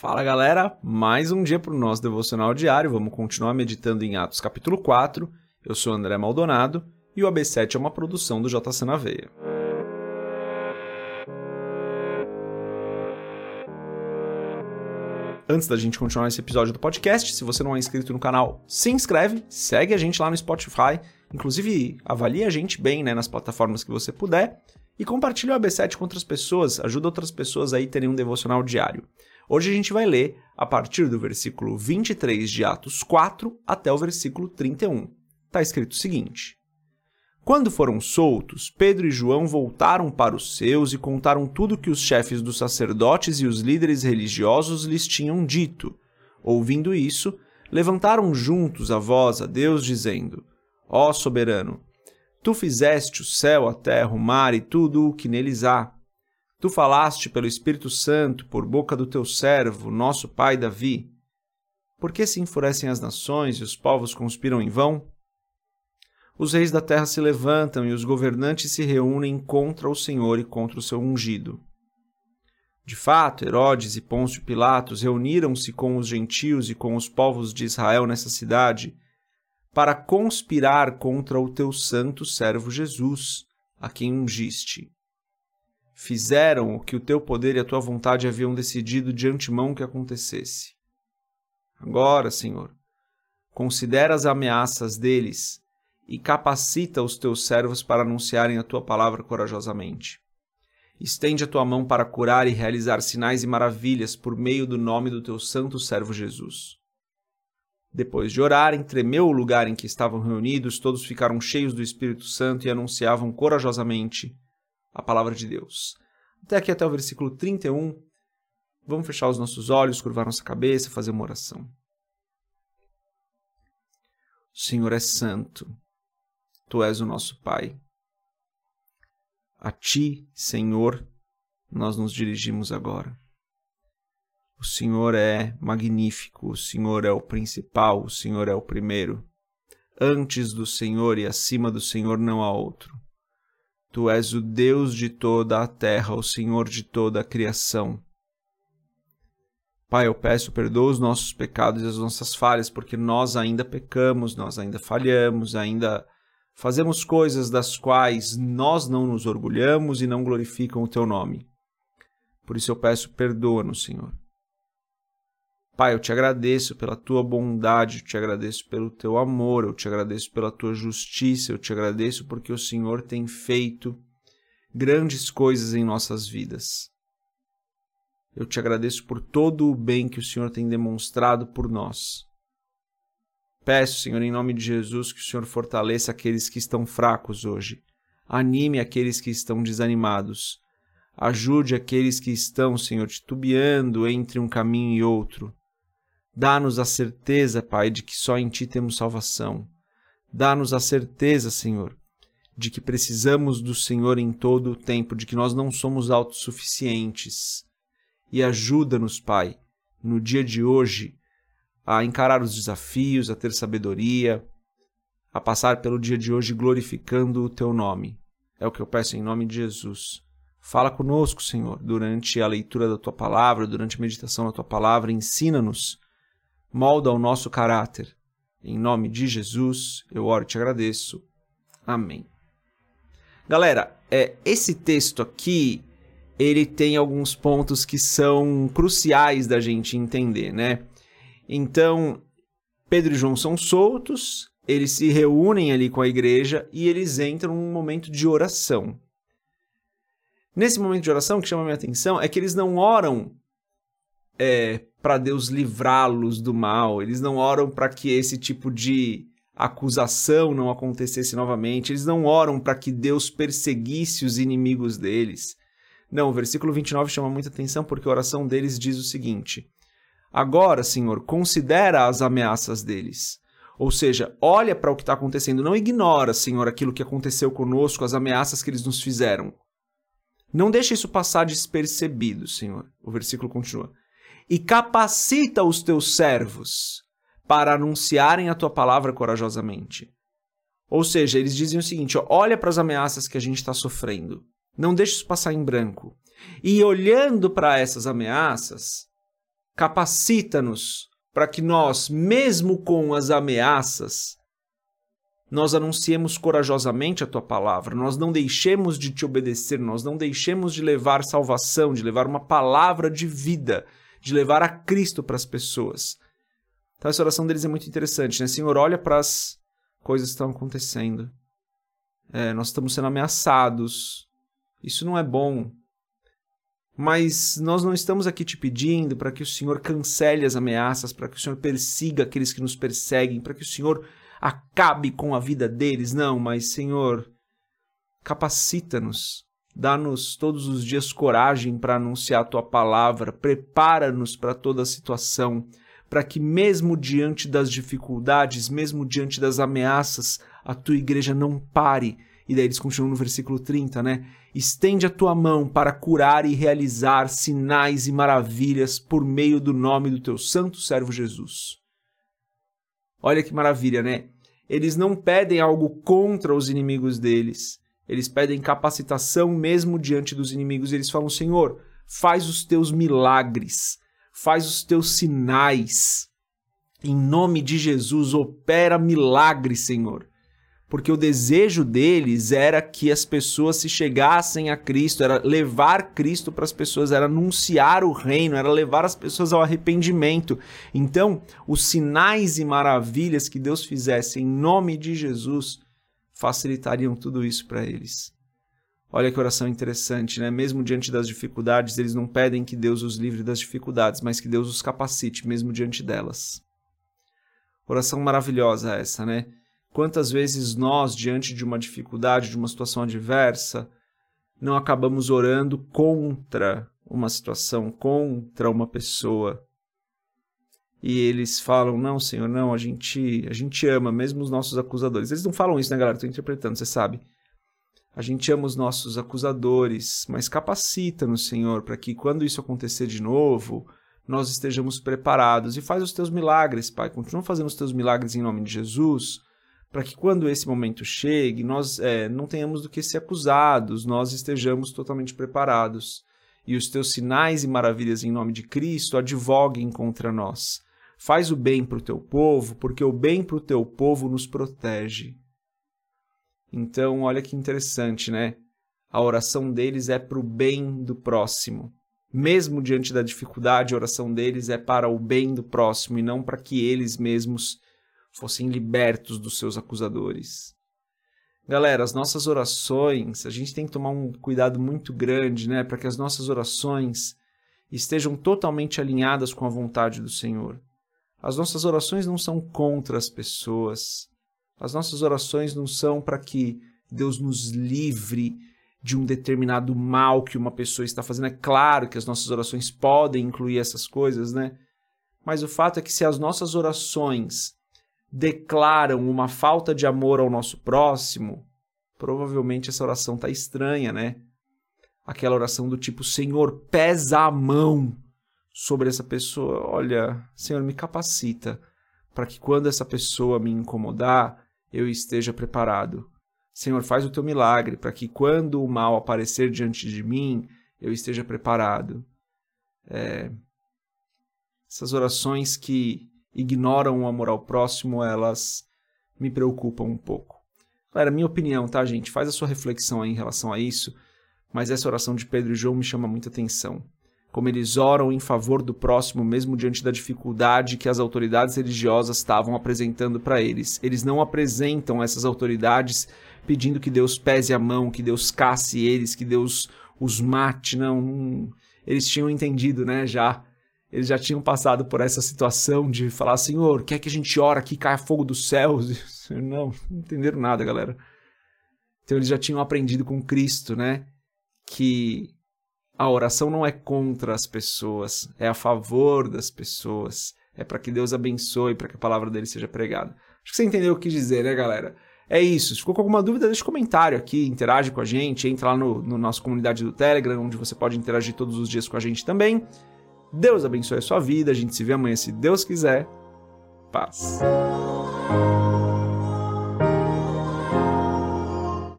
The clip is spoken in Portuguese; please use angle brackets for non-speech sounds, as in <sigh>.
Fala galera, mais um dia para o nosso devocional diário. Vamos continuar meditando em Atos capítulo 4. Eu sou André Maldonado e o AB7 é uma produção do JC na Veia. Antes da gente continuar esse episódio do podcast, se você não é inscrito no canal, se inscreve, segue a gente lá no Spotify, inclusive avalie a gente bem né, nas plataformas que você puder e compartilhe o AB7 com outras pessoas, ajuda outras pessoas aí a terem um devocional diário. Hoje a gente vai ler a partir do versículo 23 de Atos 4 até o versículo 31. Está escrito o seguinte: Quando foram soltos, Pedro e João voltaram para os seus e contaram tudo que os chefes dos sacerdotes e os líderes religiosos lhes tinham dito. Ouvindo isso, levantaram juntos a voz a Deus, dizendo: Ó soberano, tu fizeste o céu, a terra, o mar e tudo o que neles há Tu falaste pelo Espírito Santo por boca do teu servo, nosso pai Davi. Por que se enfurecem as nações e os povos conspiram em vão? Os reis da terra se levantam e os governantes se reúnem contra o Senhor e contra o seu ungido. De fato, Herodes e Pôncio Pilatos reuniram-se com os gentios e com os povos de Israel nessa cidade para conspirar contra o teu santo servo Jesus, a quem ungiste fizeram o que o teu poder e a tua vontade haviam decidido de antemão que acontecesse. Agora, Senhor, considera as ameaças deles e capacita os teus servos para anunciarem a tua palavra corajosamente. Estende a tua mão para curar e realizar sinais e maravilhas por meio do nome do teu santo servo Jesus. Depois de orarem, tremeu o lugar em que estavam reunidos, todos ficaram cheios do Espírito Santo e anunciavam corajosamente a palavra de Deus. Até aqui, até o versículo 31. Vamos fechar os nossos olhos, curvar nossa cabeça, fazer uma oração. O Senhor é santo, Tu és o nosso Pai. A Ti, Senhor, nós nos dirigimos agora. O Senhor é magnífico, o Senhor é o principal, o Senhor é o primeiro. Antes do Senhor e acima do Senhor não há outro. Tu és o Deus de toda a terra, o Senhor de toda a criação. Pai, eu peço perdoa os nossos pecados e as nossas falhas, porque nós ainda pecamos, nós ainda falhamos, ainda fazemos coisas das quais nós não nos orgulhamos e não glorificam o teu nome. Por isso eu peço perdoa-nos, Senhor. Pai, eu te agradeço pela tua bondade, eu te agradeço pelo teu amor, eu te agradeço pela tua justiça, eu te agradeço porque o Senhor tem feito grandes coisas em nossas vidas. Eu te agradeço por todo o bem que o Senhor tem demonstrado por nós. Peço, Senhor, em nome de Jesus, que o Senhor fortaleça aqueles que estão fracos hoje. Anime aqueles que estão desanimados. Ajude aqueles que estão, Senhor, titubeando entre um caminho e outro. Dá-nos a certeza, Pai, de que só em Ti temos salvação. Dá-nos a certeza, Senhor, de que precisamos do Senhor em todo o tempo, de que nós não somos autossuficientes. E ajuda-nos, Pai, no dia de hoje, a encarar os desafios, a ter sabedoria, a passar pelo dia de hoje glorificando o Teu nome. É o que eu peço em nome de Jesus. Fala conosco, Senhor, durante a leitura da Tua palavra, durante a meditação da Tua palavra, ensina-nos molda o nosso caráter. Em nome de Jesus, eu oro e te agradeço. Amém. Galera, é, esse texto aqui, ele tem alguns pontos que são cruciais da gente entender, né? Então, Pedro e João são soltos, eles se reúnem ali com a igreja e eles entram num momento de oração. Nesse momento de oração, o que chama minha atenção é que eles não oram é, para Deus livrá-los do mal, eles não oram para que esse tipo de acusação não acontecesse novamente, eles não oram para que Deus perseguisse os inimigos deles. Não, o versículo 29 chama muita atenção porque a oração deles diz o seguinte: Agora, Senhor, considera as ameaças deles. Ou seja, olha para o que está acontecendo, não ignora, Senhor, aquilo que aconteceu conosco, as ameaças que eles nos fizeram. Não deixa isso passar despercebido, Senhor. O versículo continua e capacita os teus servos para anunciarem a tua palavra corajosamente. Ou seja, eles dizem o seguinte: ó, olha para as ameaças que a gente está sofrendo, não deixe isso passar em branco. E olhando para essas ameaças, Capacita-nos para que nós, mesmo com as ameaças, nós anunciemos corajosamente a tua palavra, nós não deixemos de te obedecer, nós não deixemos de levar salvação, de levar uma palavra de vida, de levar a Cristo para as pessoas. Então, essa oração deles é muito interessante, né? Senhor, olha para as coisas que estão acontecendo. É, nós estamos sendo ameaçados. Isso não é bom. Mas nós não estamos aqui te pedindo para que o Senhor cancele as ameaças, para que o Senhor persiga aqueles que nos perseguem, para que o Senhor acabe com a vida deles. Não, mas Senhor, capacita-nos, dá-nos todos os dias coragem para anunciar a tua palavra, prepara-nos para toda a situação, para que mesmo diante das dificuldades, mesmo diante das ameaças, a tua igreja não pare. E daí eles continuam no versículo 30, né? Estende a tua mão para curar e realizar sinais e maravilhas por meio do nome do teu santo servo Jesus. Olha que maravilha, né? Eles não pedem algo contra os inimigos deles. Eles pedem capacitação mesmo diante dos inimigos. Eles falam: Senhor, faz os teus milagres, faz os teus sinais. Em nome de Jesus, opera milagres, Senhor porque o desejo deles era que as pessoas se chegassem a Cristo, era levar Cristo para as pessoas, era anunciar o reino, era levar as pessoas ao arrependimento. Então, os sinais e maravilhas que Deus fizesse em nome de Jesus facilitariam tudo isso para eles. Olha que oração interessante, né? Mesmo diante das dificuldades, eles não pedem que Deus os livre das dificuldades, mas que Deus os capacite mesmo diante delas. Oração maravilhosa essa, né? Quantas vezes nós, diante de uma dificuldade, de uma situação adversa, não acabamos orando contra uma situação, contra uma pessoa? E eles falam: Não, Senhor, não, a gente, a gente ama mesmo os nossos acusadores. Eles não falam isso, né, galera? Estou interpretando, você sabe. A gente ama os nossos acusadores, mas capacita-nos, Senhor, para que quando isso acontecer de novo, nós estejamos preparados. E faz os teus milagres, Pai. Continua fazendo os teus milagres em nome de Jesus para que quando esse momento chegue, nós é, não tenhamos do que ser acusados, nós estejamos totalmente preparados. E os teus sinais e maravilhas em nome de Cristo advoguem contra nós. Faz o bem para o teu povo, porque o bem para o teu povo nos protege. Então, olha que interessante, né? A oração deles é para o bem do próximo. Mesmo diante da dificuldade, a oração deles é para o bem do próximo e não para que eles mesmos fossem libertos dos seus acusadores. Galera, as nossas orações, a gente tem que tomar um cuidado muito grande, né, para que as nossas orações estejam totalmente alinhadas com a vontade do Senhor. As nossas orações não são contra as pessoas. As nossas orações não são para que Deus nos livre de um determinado mal que uma pessoa está fazendo. É claro que as nossas orações podem incluir essas coisas, né? Mas o fato é que se as nossas orações declaram uma falta de amor ao nosso próximo, provavelmente essa oração está estranha, né? Aquela oração do tipo: Senhor, pesa a mão sobre essa pessoa. Olha, Senhor, me capacita para que quando essa pessoa me incomodar, eu esteja preparado. Senhor, faz o teu milagre para que quando o mal aparecer diante de mim, eu esteja preparado. É... Essas orações que ignoram o amor ao próximo, elas me preocupam um pouco. Galera, minha opinião, tá, gente? Faz a sua reflexão aí em relação a isso, mas essa oração de Pedro e João me chama muita atenção. Como eles oram em favor do próximo, mesmo diante da dificuldade que as autoridades religiosas estavam apresentando para eles. Eles não apresentam essas autoridades pedindo que Deus pese a mão, que Deus casse eles, que Deus os mate. Não, eles tinham entendido, né, já eles já tinham passado por essa situação de falar, Senhor, quer que a gente ora aqui, caia fogo dos céus? <laughs> Não, não entenderam nada, galera. Então eles já tinham aprendido com Cristo, né? Que a oração não é contra as pessoas, é a favor das pessoas. É para que Deus abençoe, para que a palavra dele seja pregada. Acho que você entendeu o que dizer, né, galera? É isso. Se ficou com alguma dúvida, deixa um comentário aqui, interage com a gente, entra lá no, no nossa comunidade do Telegram, onde você pode interagir todos os dias com a gente também. Deus abençoe a sua vida. A gente se vê amanhã, se Deus quiser. Paz.